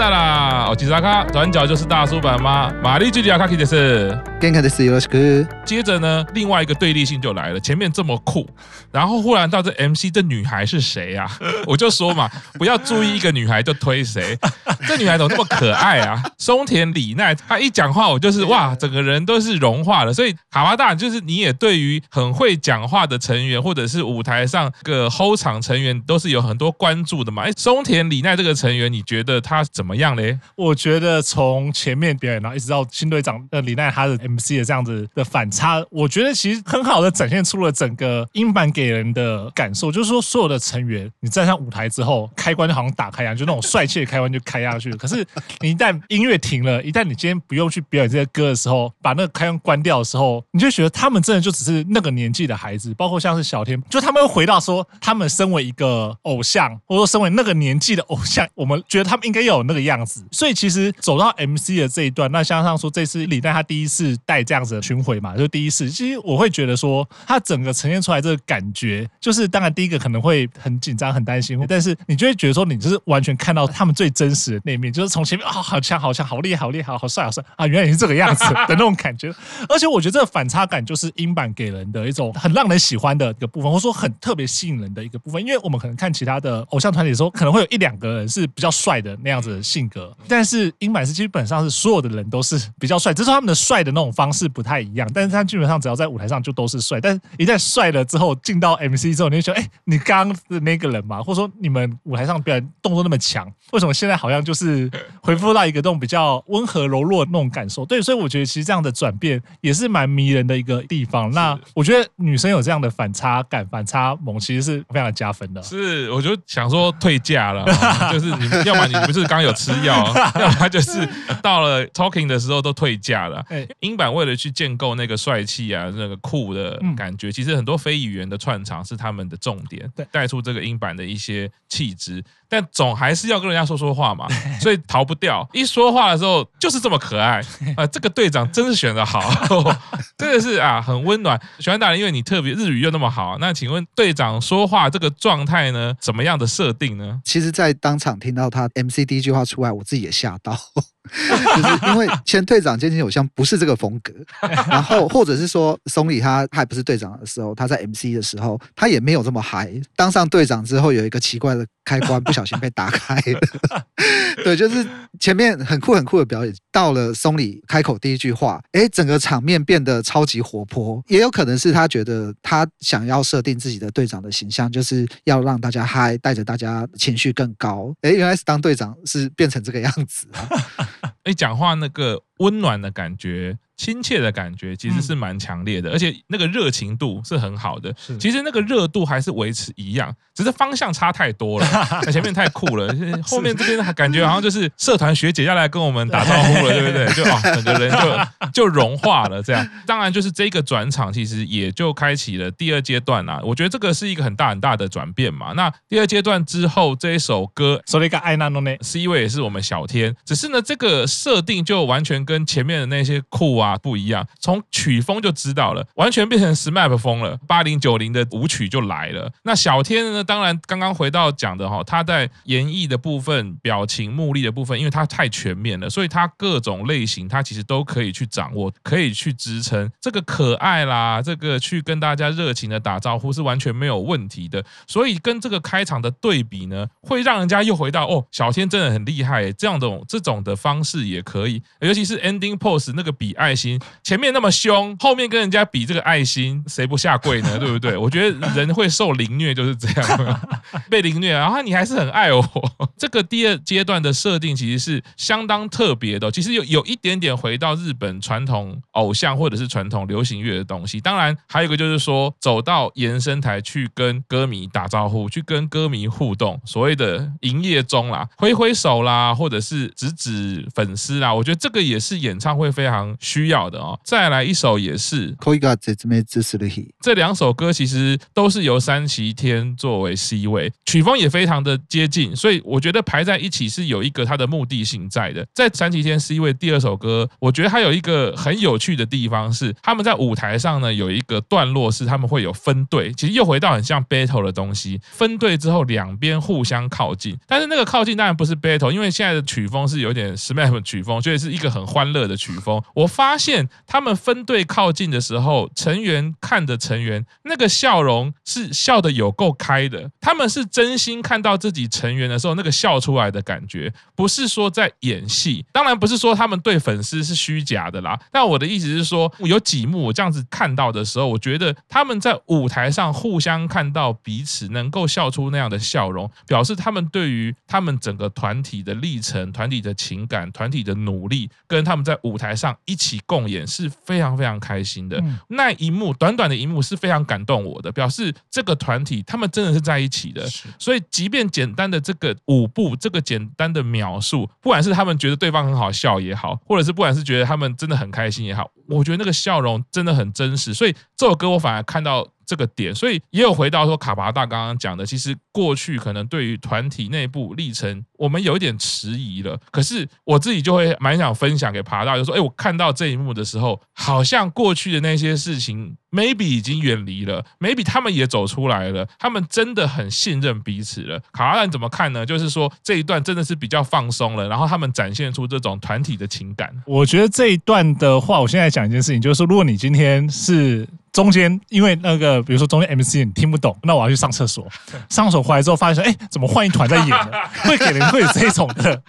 走过马卡达啦，哦，吉萨卡，转角就是大叔版吗？玛丽吉吉亚卡基的是。接着呢，另外一个对立性就来了。前面这么酷，然后忽然到这 MC，这女孩是谁啊？我就说嘛，不要注意一个女孩就推谁。这女孩怎么那么可爱啊？松田里奈，她一讲话，我就是哇，整个人都是融化了。所以卡巴大，就是你也对于很会讲话的成员，或者是舞台上个 hold 场成员，都是有很多关注的嘛。哎，松田里奈这个成员，你觉得他怎么样嘞？我觉得从前面表演，然后一直到新队长的里奈，他的。MC 的这样子的反差，我觉得其实很好的展现出了整个英版给人的感受，就是说所有的成员，你站上舞台之后，开关就好像打开一样，就那种帅气的开关就开下去。可是你一旦音乐停了，一旦你今天不用去表演这些歌的时候，把那个开关关掉的时候，你就觉得他们真的就只是那个年纪的孩子，包括像是小天，就他们会回到说，他们身为一个偶像，或者说身为那个年纪的偶像，我们觉得他们应该要有那个样子。所以其实走到 MC 的这一段，那像上说这次李诞他第一次。带这样子的巡回嘛，就第一次，其实我会觉得说，他整个呈现出来这个感觉，就是当然第一个可能会很紧张、很担心，但是你就会觉得说，你就是完全看到他们最真实的那面，就是从前面啊、好强、好强、好厉害、好厉害、好帅、好帅啊，原来也是这个样子 的那种感觉。而且我觉得这个反差感就是英版给人的一种很让人喜欢的一个部分，或者说很特别吸引人的一个部分。因为我们可能看其他的偶像团体的时候，可能会有一两个人是比较帅的那样子的性格，但是英版是基本上是所有的人都是比较帅，只是他们的帅的那种。方式不太一样，但是他基本上只要在舞台上就都是帅，但是一旦帅了之后进到 MC 之后，你就觉得，哎，你刚刚的那个人嘛，或者说你们舞台上表演动作那么强，为什么现在好像就是回复到一个那种比较温和柔弱的那种感受？对，所以我觉得其实这样的转变也是蛮迷人的一个地方。那我觉得女生有这样的反差感、反差萌，其实是非常加分的。是，我就想说退价了，就是你们要么你不是刚有吃药，要么就是到了 talking 的时候都退价了。英版为了去建构那个帅气啊，那个酷的感觉，其实很多非语言的串场是他们的重点，带出这个英版的一些气质。但总还是要跟人家说说话嘛，所以逃不掉。一说话的时候就是这么可爱 啊！这个队长真是选的好，真的是啊，很温暖。喜欢大人，因为你特别日语又那么好，那请问队长说话这个状态呢，怎么样的设定呢？其实，在当场听到他 MC 第一句话出来，我自己也吓到，就是因为前队长菅井友香不是这个风格，然后或者是说松里他还不是队长的时候，他在 MC 的时候，他也没有这么嗨。当上队长之后，有一个奇怪的开关，不小。心被打开了，对，就是前面很酷很酷的表演，到了松里开口第一句话，哎，整个场面变得超级活泼，也有可能是他觉得他想要设定自己的队长的形象，就是要让大家嗨，带着大家情绪更高。哎，原来是当队长是变成这个样子啊！哎，讲话那个温暖的感觉。亲切的感觉其实是蛮强烈的，而且那个热情度是很好的。其实那个热度还是维持一样，只是方向差太多了。前面太酷了，后面这边感觉好像就是社团学姐要来跟我们打招呼了，对不对？就啊，整个人就就融化了。这样，当然就是这个转场，其实也就开启了第二阶段啊。我觉得这个是一个很大很大的转变嘛。那第二阶段之后，这一首歌《Sorry 爱那诺内》，C 位也是我们小天，只是呢，这个设定就完全跟前面的那些酷啊。不一样，从曲风就知道了，完全变成 SMAP 风了，八零九零的舞曲就来了。那小天呢？当然，刚刚回到讲的哈，他在演绎的部分、表情、目力的部分，因为他太全面了，所以他各种类型他其实都可以去掌握，可以去支撑这个可爱啦，这个去跟大家热情的打招呼是完全没有问题的。所以跟这个开场的对比呢，会让人家又回到哦，小天真的很厉害，这样的这种的方式也可以，尤其是 ending pose 那个比爱。前面那么凶，后面跟人家比这个爱心，谁不下跪呢？对不对？我觉得人会受凌虐就是这样，被凌虐，然后你还是很爱我。这个第二阶段的设定其实是相当特别的，其实有有一点点回到日本传统偶像或者是传统流行乐的东西。当然，还有一个就是说，走到延伸台去跟歌迷打招呼，去跟歌迷互动，所谓的营业中啦，挥挥手啦，或者是指指粉丝啦，我觉得这个也是演唱会非常需要的哦。再来一首也是，这两首歌其实都是由三崎天作为 C 位，曲风也非常的接近，所以我觉得排在一起是有一个它的目的性在的。在三崎天 C 位第二首歌，我觉得它有一个很有趣的地方是，他们在舞台上呢有一个段落是他们会有分队，其实又回到很像 battle 的东西。分队之后两边互相靠近，但是那个靠近当然不是 battle，因为现在的曲风是有点 SMAP 曲风，所以是一个很欢乐的曲风。我发现他们分队靠近的时候，成员看着成员那个笑容是笑得有够开的，他们是真心看到自己成员的时候那个笑出来的感觉，不是说在演戏。当然不是说他们对粉丝是虚假的啦，但我的意思是说，有几幕我这样子看到的时候，我觉得他们在舞台上互相看到彼此能够笑出那样的笑容，表示他们对于他们整个团体的历程、团体的情感、团体的努力，跟他们在舞台上一起共演是非常非常开心的。嗯、那一幕短短的一幕是非常感动我的，表示这个团体他们真的是在一起的。所以，即便简单的这个舞步、这个简单的描述，不管是他们觉得对方很好笑也好，或者是不管是觉得他们真的很开心也好，我觉得那个笑容真的很真实。所以这首歌我反而看到。这个点，所以也有回到说卡巴大刚刚讲的，其实过去可能对于团体内部历程，我们有一点迟疑了。可是我自己就会蛮想分享给爬大，就说：哎，我看到这一幕的时候，好像过去的那些事情，maybe 已经远离了，maybe 他们也走出来了，他们真的很信任彼此了。卡巴大怎么看呢？就是说这一段真的是比较放松了，然后他们展现出这种团体的情感。我觉得这一段的话，我现在讲一件事情，就是说，如果你今天是。中间因为那个，比如说中间 MC 你听不懂，那我要去上厕所。上厕所回来之后，发现说，哎，怎么换一团在演了？会给人会有这种的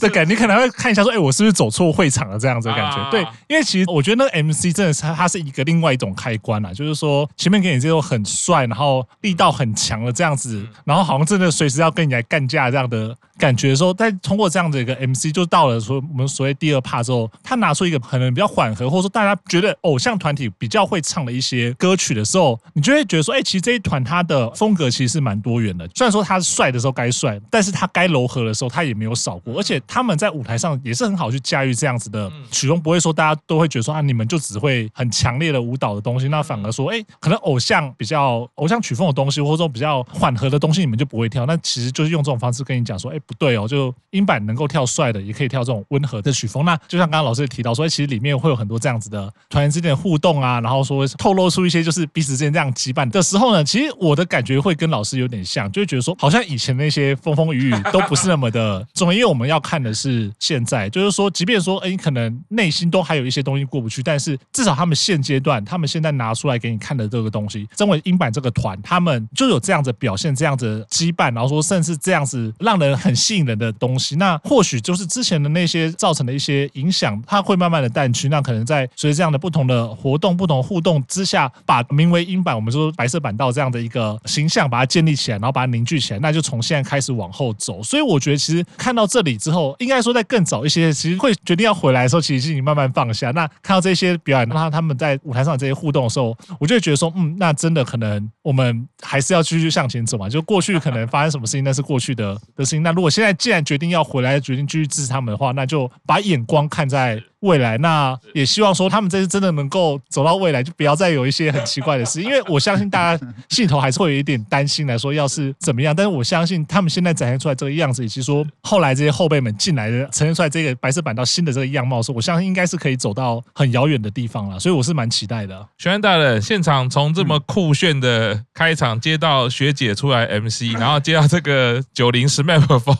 的感觉，你可能会看一下说，哎，我是不是走错会场了？这样子的感觉。对，因为其实我觉得那个 MC 真的是它是一个另外一种开关啊，就是说前面给你这种很帅，然后力道很强的这样子，然后好像真的随时要跟你来干架这样的感觉的时候，但通过这样的一个 MC，就到了说我们所谓第二 part 之后，他拿出一个可能比较缓和，或者说大家觉得偶像团体比较会唱的一些。歌曲的时候，你就会觉得说，哎，其实这一团他的风格其实是蛮多元的。虽然说他帅的时候该帅，但是他该柔和的时候他也没有少过。而且他们在舞台上也是很好去驾驭这样子的曲风，不会说大家都会觉得说啊，你们就只会很强烈的舞蹈的东西，那反而说，哎，可能偶像比较偶像曲风的东西，或者说比较缓和的东西，你们就不会跳。那其实就是用这种方式跟你讲说，哎，不对哦，就音版能够跳帅的，也可以跳这种温和的曲风。那就像刚刚老师也提到说，其实里面会有很多这样子的团员之间的互动啊，然后说透。露出一些就是彼此之间这样羁绊的时候呢，其实我的感觉会跟老师有点像，就会觉得说，好像以前那些风风雨雨都不是那么的重要，因为我们要看的是现在，就是说，即便说，哎，可能内心都还有一些东西过不去，但是至少他们现阶段，他们现在拿出来给你看的这个东西，身为英版这个团，他们就有这样子表现，这样子羁绊，然后说，甚至这样子让人很吸引人的东西，那或许就是之前的那些造成的一些影响，它会慢慢的淡去，那可能在随着这样的不同的活动、不同互动之下，把名为英版，我们说白色版道这样的一个形象，把它建立起来，然后把它凝聚起来，那就从现在开始往后走。所以我觉得，其实看到这里之后，应该说在更早一些，其实会决定要回来的时候，其实是你慢慢放下。那看到这些表演，那他们在舞台上这些互动的时候，我就会觉得说，嗯，那真的可能我们还是要继续向前走嘛。就过去可能发生什么事情，那是过去的的事情。那如果现在既然决定要回来，决定继续支持他们的话，那就把眼光看在。未来，那也希望说他们这次真的能够走到未来，就不要再有一些很奇怪的事。因为我相信大家心头还是会有一点担心来说，要是怎么样。但是我相信他们现在展现出来这个样子，以及说后来这些后辈们进来的呈现出来这个白色版到新的这个样貌，是我相信应该是可以走到很遥远的地方了。所以我是蛮期待的。玄安大人，现场从这么酷炫的开场接到学姐出来 MC，然后接到这个九零 SMAP 风，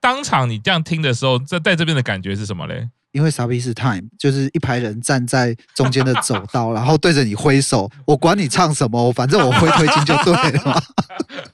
当场你这样听的时候，在在这边的感觉是什么嘞？因为 sb 是 Time，就是一排人站在中间的走道，然后对着你挥手，我管你唱什么，反正我挥推进就对了。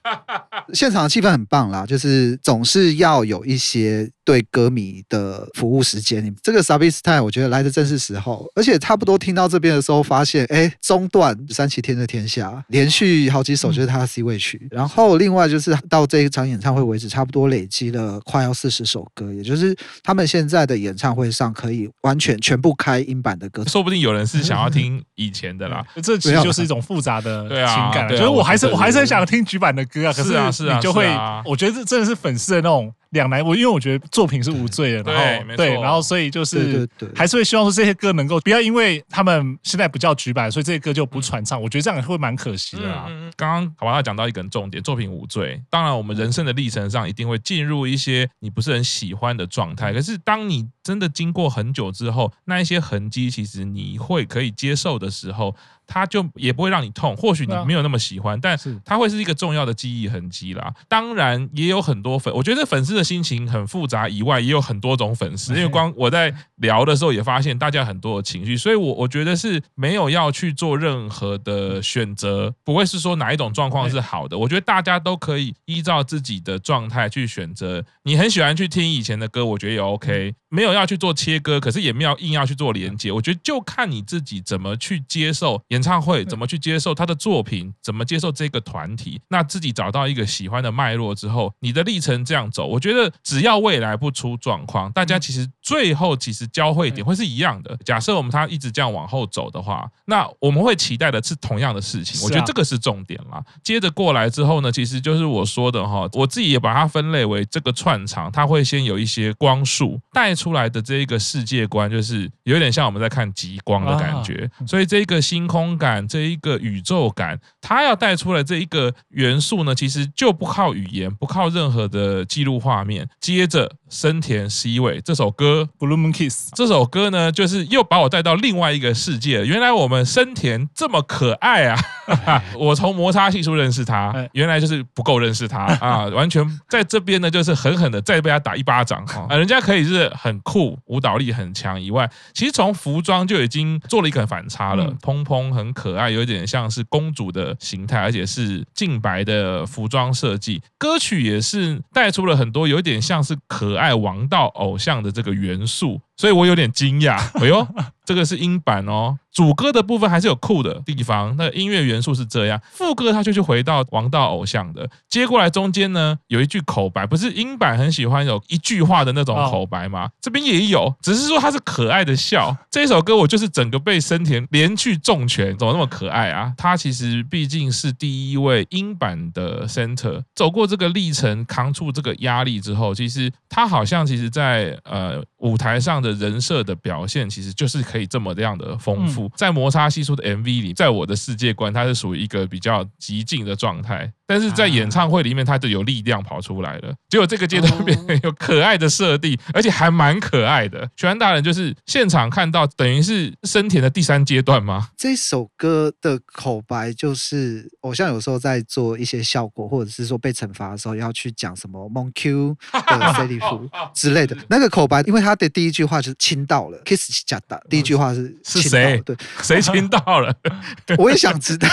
现场的气氛很棒啦，就是总是要有一些对歌迷的服务时间。这个 Sabi Style 我觉得来的正是时候，而且差不多听到这边的时候，发现哎，中段三七天的天下连续好几首就是他的 C 位曲，然后另外就是到这一场演唱会为止，差不多累积了快要四十首歌，也就是他们现在的演唱会上可以完全全部开英版的歌，说不定有人是想要听 以前的啦。这其实就是一种复杂的情感，所以我还是我还是很想听菊版的歌啊。可是。啊，是啊，你就会，我觉得这真的是粉丝的那种两难。我因为我觉得作品是无罪的，然后对，然后所以就是还是会希望说这些歌能够不要因为他们现在不叫举版，所以这些歌就不传唱。我觉得这样会蛮可惜的啊。刚刚好吧，他讲到一个重点，作品无罪。当然，我们人生的历程上一定会进入一些你不是很喜欢的状态，可是当你真的经过很久之后，那一些痕迹其实你会可以接受的时候。它就也不会让你痛，或许你没有那么喜欢，但是他会是一个重要的记忆痕迹啦。当然也有很多粉，我觉得粉丝的心情很复杂，以外也有很多种粉丝。因为光我在聊的时候也发现大家很多的情绪，所以我我觉得是没有要去做任何的选择，不会是说哪一种状况是好的。我觉得大家都可以依照自己的状态去选择。你很喜欢去听以前的歌，我觉得也 OK，没有要去做切割，可是也没有硬要去做连接。我觉得就看你自己怎么去接受。演唱会怎么去接受他的作品？怎么接受这个团体？那自己找到一个喜欢的脉络之后，你的历程这样走，我觉得只要未来不出状况，大家其实最后其实交汇点会是一样的。假设我们它一直这样往后走的话，那我们会期待的是同样的事情。我觉得这个是重点啦。接着过来之后呢，其实就是我说的哈，我自己也把它分类为这个串场，它会先有一些光束带出来的这一个世界观，就是有点像我们在看极光的感觉，所以这个星空感。这一个宇宙感，它要带出来这一个元素呢，其实就不靠语言，不靠任何的记录画面。接着，森田 C 位这首歌《Blue Moon Kiss》这首歌呢，就是又把我带到另外一个世界。原来我们森田这么可爱啊！我从摩擦系数认识他，原来就是不够认识他啊！完全在这边呢，就是狠狠的再被他打一巴掌啊！人家可以是很酷，舞蹈力很强以外，其实从服装就已经做了一个反差了，蓬蓬很可。可爱，有点像是公主的形态，而且是净白的服装设计。歌曲也是带出了很多有点像是可爱王道偶像的这个元素。所以我有点惊讶，哎呦，这个是英版哦。主歌的部分还是有酷的地方，那音乐元素是这样。副歌它就去回到王道偶像的，接过来中间呢有一句口白，不是英版很喜欢有一句话的那种口白吗？这边也有，只是说它是可爱的笑。这首歌我就是整个被森田连续重拳，怎么那么可爱啊？他其实毕竟是第一位英版的 center，走过这个历程，扛住这个压力之后，其实他好像其实在呃舞台上的。人设的表现其实就是可以这么这样的丰富，在摩擦系数的 MV 里，在我的世界观，它是属于一个比较极静的状态。但是在演唱会里面，它就有力量跑出来了。结果这个阶段变成有可爱的设定，而且还蛮可爱的。全安大人就是现场看到，等于是生田的第三阶段吗？这首歌的口白就是偶像有时候在做一些效果，或者是说被惩罚的时候要去讲什么 Monkey 的 C 利夫之类的那个口白，因为他的第一句话就是亲到了，kiss 加的，第一句话是是谁？对，谁亲到了？我也想知道。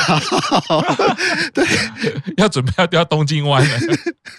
对。要准备要掉东京湾了。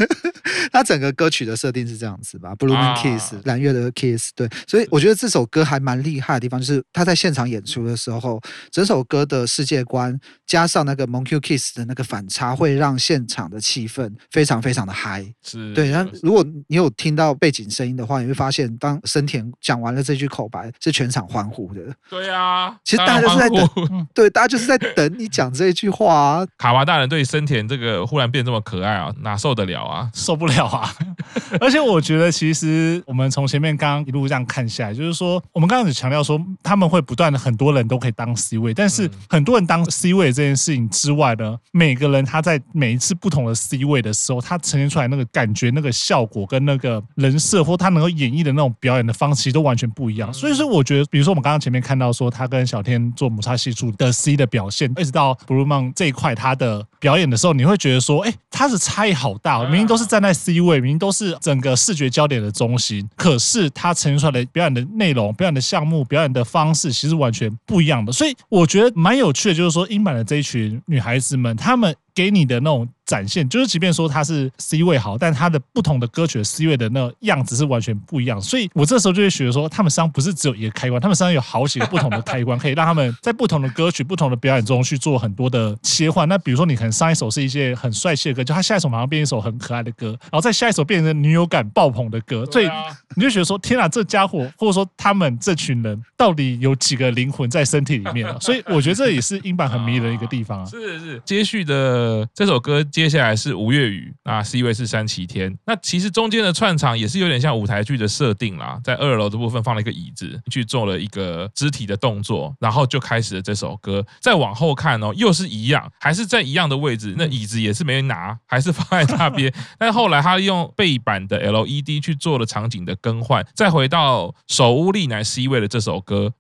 他整个歌曲的设定是这样子吧，Blue Moon Kiss，蓝月的 Kiss，对，所以我觉得这首歌还蛮厉害的地方，就是他在现场演出的时候，整首歌的世界观加上那个 Monkey Kiss 的那个反差，会让现场的气氛非常非常的嗨。是，对。然后如果你有听到背景声音的话，你会发现，当森田讲完了这句口白，是全场欢呼的。对啊，其实大家就是在等，对，大家就是在等你讲这一句话啊。卡娃大人对森田这个忽然变这么可爱啊，哪受得了啊？受不了啊！而且我觉得，其实我们从前面刚刚一路这样看下来，就是说，我们刚刚只强调说他们会不断的很多人都可以当 C 位，但是很多人当 C 位这件事情之外呢，每个人他在每一次不同的 C 位的时候，他呈现出来那个感觉、那个效果跟那个人设，或他能够演绎的那种表演的方式，其实都完全不一样。所以说，我觉得，比如说我们刚刚前面看到说他跟小天做摩擦系数的 C 的表现，一直到 Blue Moon 这一块他的表演的时候，你会觉得说，哎，他的差异好大，明明都是站在 C 位，明明都是整个视觉焦点的中心，可是他呈现出来的表演的内容、表演的项目、表演的方式，其实完全不一样的。所以我觉得蛮有趣的，就是说英版的这一群女孩子们，她们。给你的那种展现，就是即便说它是 C 位好，但它的不同的歌曲的 C 位的那个样子是完全不一样。所以我这时候就会觉得说，他们身上不是只有一个开关，他们身上有好几个不同的开关，可以让他们在不同的歌曲、不同的表演中去做很多的切换。那比如说，你可能上一首是一些很帅气的歌，就他下一首马上变一首很可爱的歌，然后再下一首变成女友感爆棚的歌，所以你就觉得说，天啊，这家伙或者说他们这群人到底有几个灵魂在身体里面啊？所以我觉得这也是英版很迷人的一个地方啊。是是，接续的。的这首歌接下来是吴越语，那 C 位是山崎天。那其实中间的串场也是有点像舞台剧的设定啦，在二楼的部分放了一个椅子，去做了一个肢体的动作，然后就开始了这首歌。再往后看哦，又是一样，还是在一样的位置，那椅子也是没拿，还是放在那边。但是后来他用背板的 LED 去做了场景的更换，再回到首屋丽乃 C 位的这首歌。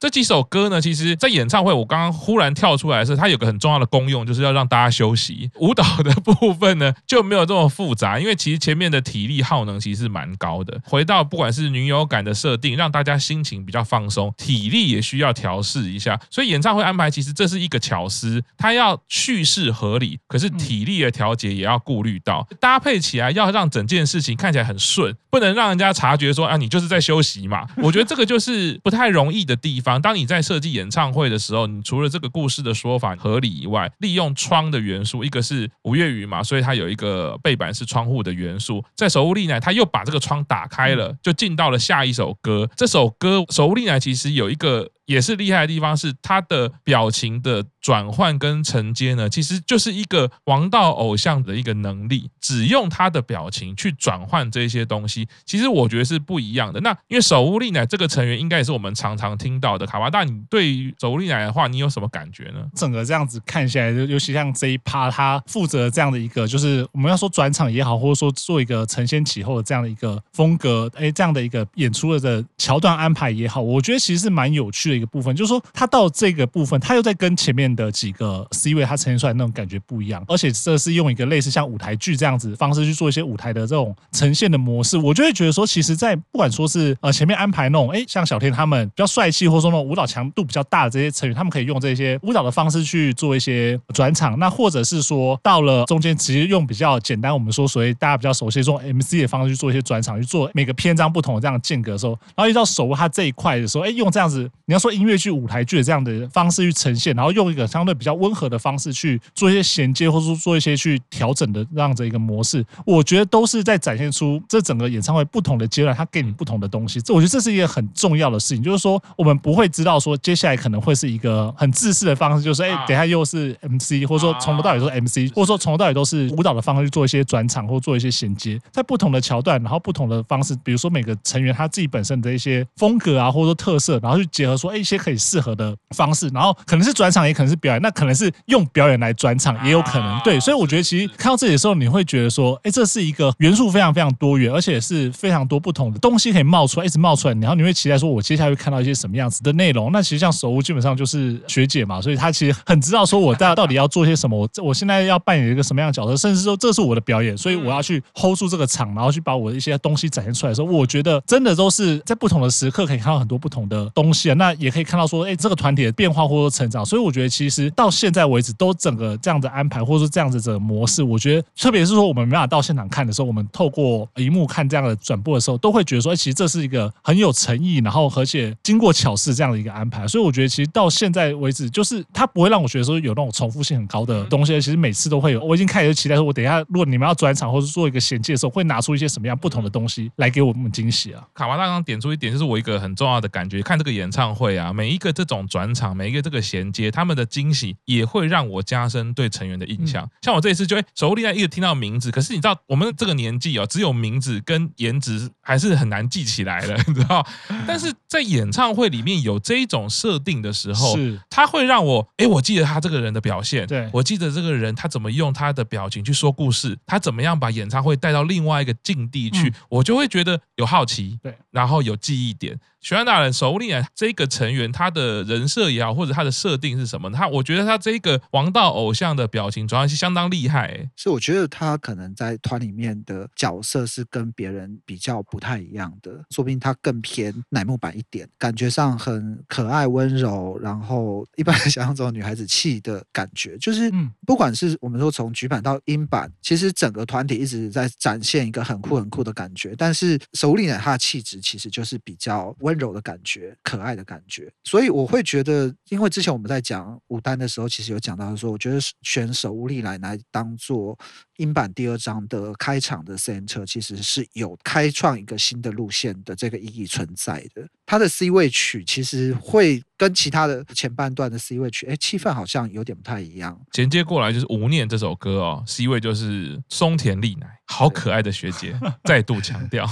这几首歌呢，其实，在演唱会，我刚刚忽然跳出来的是，它有个很重要的功用，就是要让大家休息。舞蹈的部分呢，就没有这么复杂，因为其实前面的体力耗能其实是蛮高的。回到不管是女友感的设定，让大家心情比较放松，体力也需要调试一下。所以演唱会安排其实这是一个巧思，它要叙事合理，可是体力的调节也要顾虑到，搭配起来要让整件事情看起来很顺，不能让人家察觉说啊，你就是在休息嘛。我觉得这个就是不太容易的地方。当你在设计演唱会的时候，你除了这个故事的说法合理以外，利用窗的元素，一个是五月雨嘛，所以它有一个背板是窗户的元素。在守护丽乃，他又把这个窗打开了，就进到了下一首歌。这首歌守护丽乃其实有一个。也是厉害的地方是他的表情的转换跟承接呢，其实就是一个王道偶像的一个能力，只用他的表情去转换这些东西，其实我觉得是不一样的。那因为手屋丽乃这个成员应该也是我们常常听到的卡瓦大，你对于手屋丽乃的话，你有什么感觉呢？整个这样子看下来，尤其像这一趴，他负责这样的一个，就是我们要说转场也好，或者说做一个承先启后的这样的一个风格，哎，这样的一个演出的桥段安排也好，我觉得其实是蛮有趣的一个部分，就是说他到这个部分，他又在跟前面的几个 C 位他呈现出来那种感觉不一样，而且这是用一个类似像舞台剧这样子方式去做一些舞台的这种呈现的模式，我就会觉得说，其实，在不管说是呃前面安排那种，哎，像小天他们比较帅气，或者说那种舞蹈强度比较大的这些成员，他们可以用这些舞蹈的方式去做一些转场，那或者是说到了中间，直接用比较简单，我们说所谓大家比较熟悉这种 MC 的方式去做一些转场，去做每个篇章不同的这样的间隔的时候，然后一到手握他这一块的时候，哎，用这样子，你要说音乐剧。舞台剧的这样的方式去呈现，然后用一个相对比较温和的方式去做一些衔接，或者说做一些去调整的这样子一个模式，我觉得都是在展现出这整个演唱会不同的阶段，它给你不同的东西。这我觉得这是一个很重要的事情，就是说我们不会知道说接下来可能会是一个很自私的方式，就是哎，等下又是 MC，或者说从头到尾都是 MC，或者说从头到尾都是舞蹈的方式去做一些转场或做一些衔接，在不同的桥段，然后不同的方式，比如说每个成员他自己本身的一些风格啊，或者说特色，然后去结合说哎，一些可以适合的方式，然后可能是转场，也可能是表演，那可能是用表演来转场，也有可能。对，所以我觉得其实看到这里的时候，你会觉得说，哎，这是一个元素非常非常多元，而且是非常多不同的东西可以冒出来，一直冒出来。然后你会期待说，我接下来会看到一些什么样子的内容？那其实像手屋基本上就是学姐嘛，所以她其实很知道说我到到底要做些什么，我我现在要扮演一个什么样的角色，甚至说这是我的表演，所以我要去 hold 住这个场，然后去把我的一些东西展现出来的时候，我觉得真的都是在不同的时刻可以看到很多不同的东西啊。那也可以看到说，哎，这个团体的变化或者成长，所以我觉得其实到现在为止，都整个这样的安排，或者说这样子的模式，我觉得特别是说我们没办法到现场看的时候，我们透过荧幕看这样的转播的时候，都会觉得说，其实这是一个很有诚意，然后而且经过巧思这样的一个安排。所以我觉得其实到现在为止，就是它不会让我觉得说有那种重复性很高的东西。其实每次都会有，我已经开始期待说，我等一下如果你们要转场或者做一个衔接的时候，会拿出一些什么样不同的东西来给我们惊喜啊。卡瓦大刚点出一点，就是我一个很重要的感觉，看这个演唱会啊，每一个这种转场，每一个这个衔接。他们的惊喜也会让我加深对成员的印象。像我这一次就会手屋丽乃一直听到名字，可是你知道我们这个年纪哦，只有名字跟颜值还是很难记起来的，你知道？但是在演唱会里面有这一种设定的时候，是他会让我哎，我记得他这个人的表现，对，我记得这个人他怎么用他的表情去说故事，他怎么样把演唱会带到另外一个境地去，我就会觉得有好奇，对，然后有记忆点。许愿大人首领啊这个成员，他的人设也好，或者他的设定是什么？他我觉得他这个王道偶像的表情转换是相当厉害、欸。是我觉得他可能在团里面的角色是跟别人比较不太一样的，说不定他更偏乃木坂一点，感觉上很可爱温柔，然后一般想象中女孩子气的感觉，就是不管是我们说从局版到樱坂，其实整个团体一直在展现一个很酷很酷的感觉，但是手屋丽乃他的气质其实就是比较温。温柔的感觉，可爱的感觉。所以我会觉得，因为之前我们在讲舞单的时候，其实有讲到说，我觉得选手乌利来来当做英版第二章的开场的 center，其实是有开创一个新的路线的这个意义存在的。他的 C 位曲其实会跟其他的前半段的 C 位曲，哎，气氛好像有点不太一样。衔接过来就是《无念》这首歌哦，C 位就是松田丽奈，好可爱的学姐，再度强调，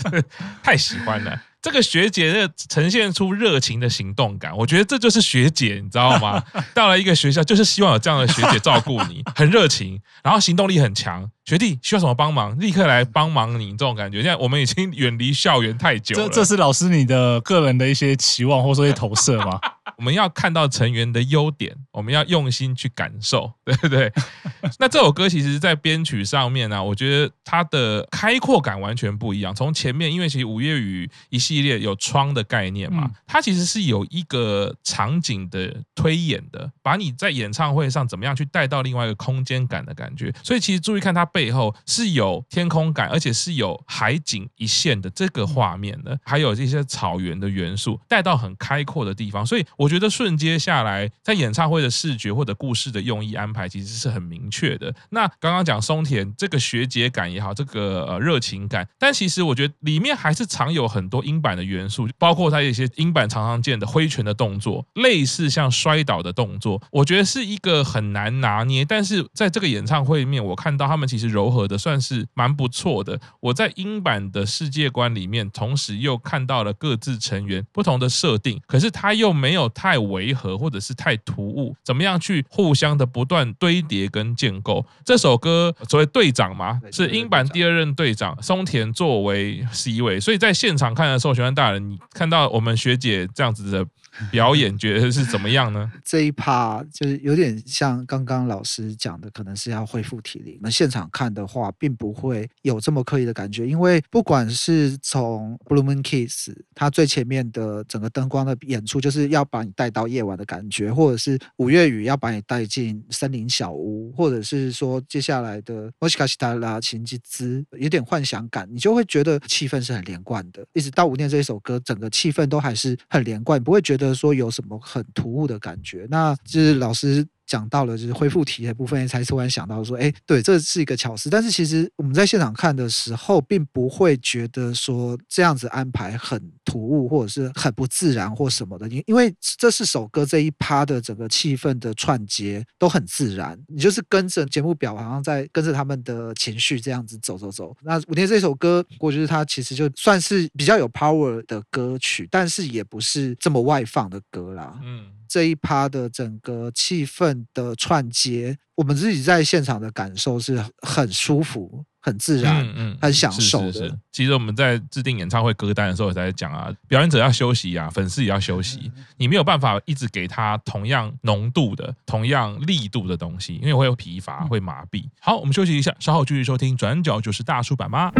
太喜欢了。这个学姐的呈现出热情的行动感，我觉得这就是学姐，你知道吗？到了一个学校，就是希望有这样的学姐照顾你，很热情，然后行动力很强。学弟需要什么帮忙，立刻来帮忙你，这种感觉。现在我们已经远离校园太久了。这这是老师你的个人的一些期望，或者说一些投射吗？我们要看到成员的优点，我们要用心去感受，对不对？那这首歌其实，在编曲上面呢、啊，我觉得它的开阔感完全不一样。从前面，因为其实五月雨一系列有窗的概念嘛，它其实是有一个场景的推演的，把你在演唱会上怎么样去带到另外一个空间感的感觉。所以其实注意看它背后是有天空感，而且是有海景一线的这个画面的，还有这些草原的元素带到很开阔的地方，所以。我我觉得顺接下来在演唱会的视觉或者故事的用意安排，其实是很明确的。那刚刚讲松田这个学姐感也好，这个呃热情感，但其实我觉得里面还是藏有很多英版的元素，包括它一些英版常常见的挥拳的动作，类似像摔倒的动作，我觉得是一个很难拿捏。但是在这个演唱会里面，我看到他们其实柔和的算是蛮不错的。我在英版的世界观里面，同时又看到了各自成员不同的设定，可是他又没有。太违和或者是太突兀，怎么样去互相的不断堆叠跟建构？这首歌所谓队长嘛，是英版第二任队长松田作为 C 位，所以在现场看的时候，学生大人，你看到我们学姐这样子的。表演觉得是怎么样呢？这一趴就是有点像刚刚老师讲的，可能是要恢复体力。那现场看的话，并不会有这么刻意的感觉，因为不管是从 Blue Moon Kiss 它最前面的整个灯光的演出，就是要把你带到夜晚的感觉，或者是五月雨要把你带进森林小屋，或者是说接下来的 Moshikashita la 情之兹有点幻想感，你就会觉得气氛是很连贯的。一直到无念这一首歌，整个气氛都还是很连贯，不会觉得。说有什么很突兀的感觉？那就是老师。讲到了就是恢复体的部分，才突然想到说，哎，对，这是一个巧思。但是其实我们在现场看的时候，并不会觉得说这样子安排很突兀，或者是很不自然或什么的。因因为这四首歌这一趴的整个气氛的串接都很自然，你就是跟着节目表，好像在跟着他们的情绪这样子走走走。那五天这首歌，我觉得它其实就算是比较有 power 的歌曲，但是也不是这么外放的歌啦。嗯。这一趴的整个气氛的串接，我们自己在现场的感受是很舒服、很自然、嗯嗯、很享受的。是是是。其实我们在制定演唱会歌单的时候也在讲啊，表演者要休息啊，粉丝也要休息。你没有办法一直给他同样浓度的、同样力度的东西，因为会有疲乏、会麻痹。好，我们休息一下，稍后继续收听《转角就是大叔版》吗？